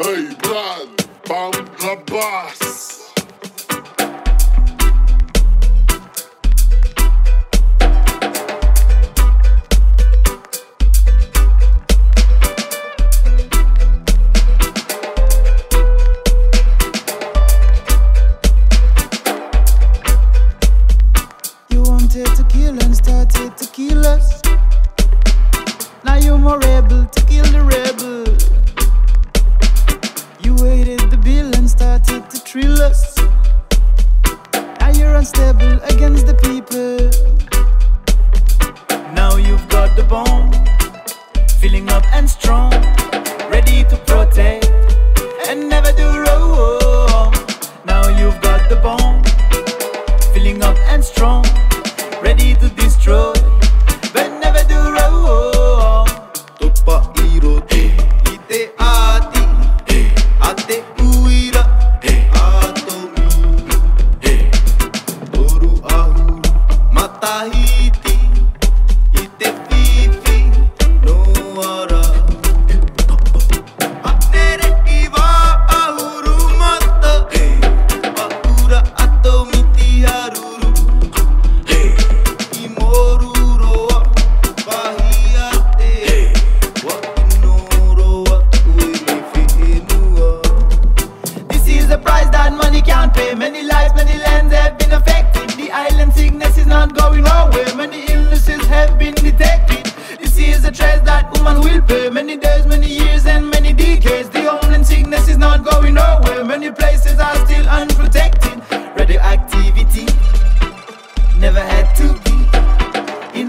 Hey, Brad, You wanted tequila and started tequila.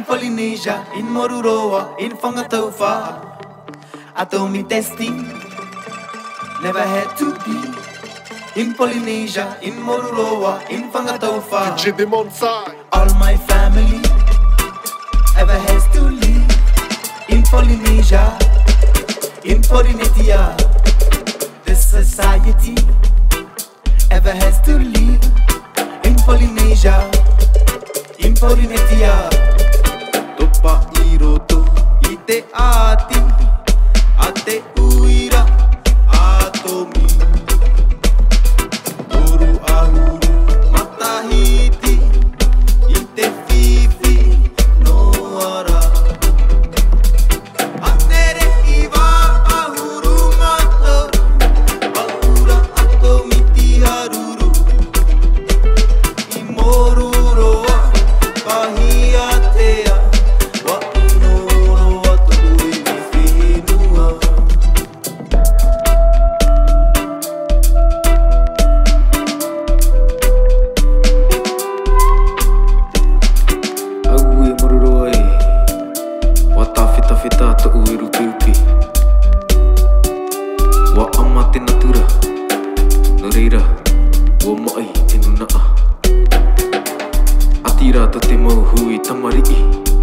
Polynesia, in Moruroa, in Fangataufa I told me destiny never had to be. In Polynesia, in Moruroa, in Fangataufa DJ Demonsai All my family ever has to leave. In Polynesia, in Polynesia This society ever has to leave. In Polynesia, in Polynesia. virutu ite ati reira Ua mai te nuna Atira ta te mauhui tamariki Atira tamariki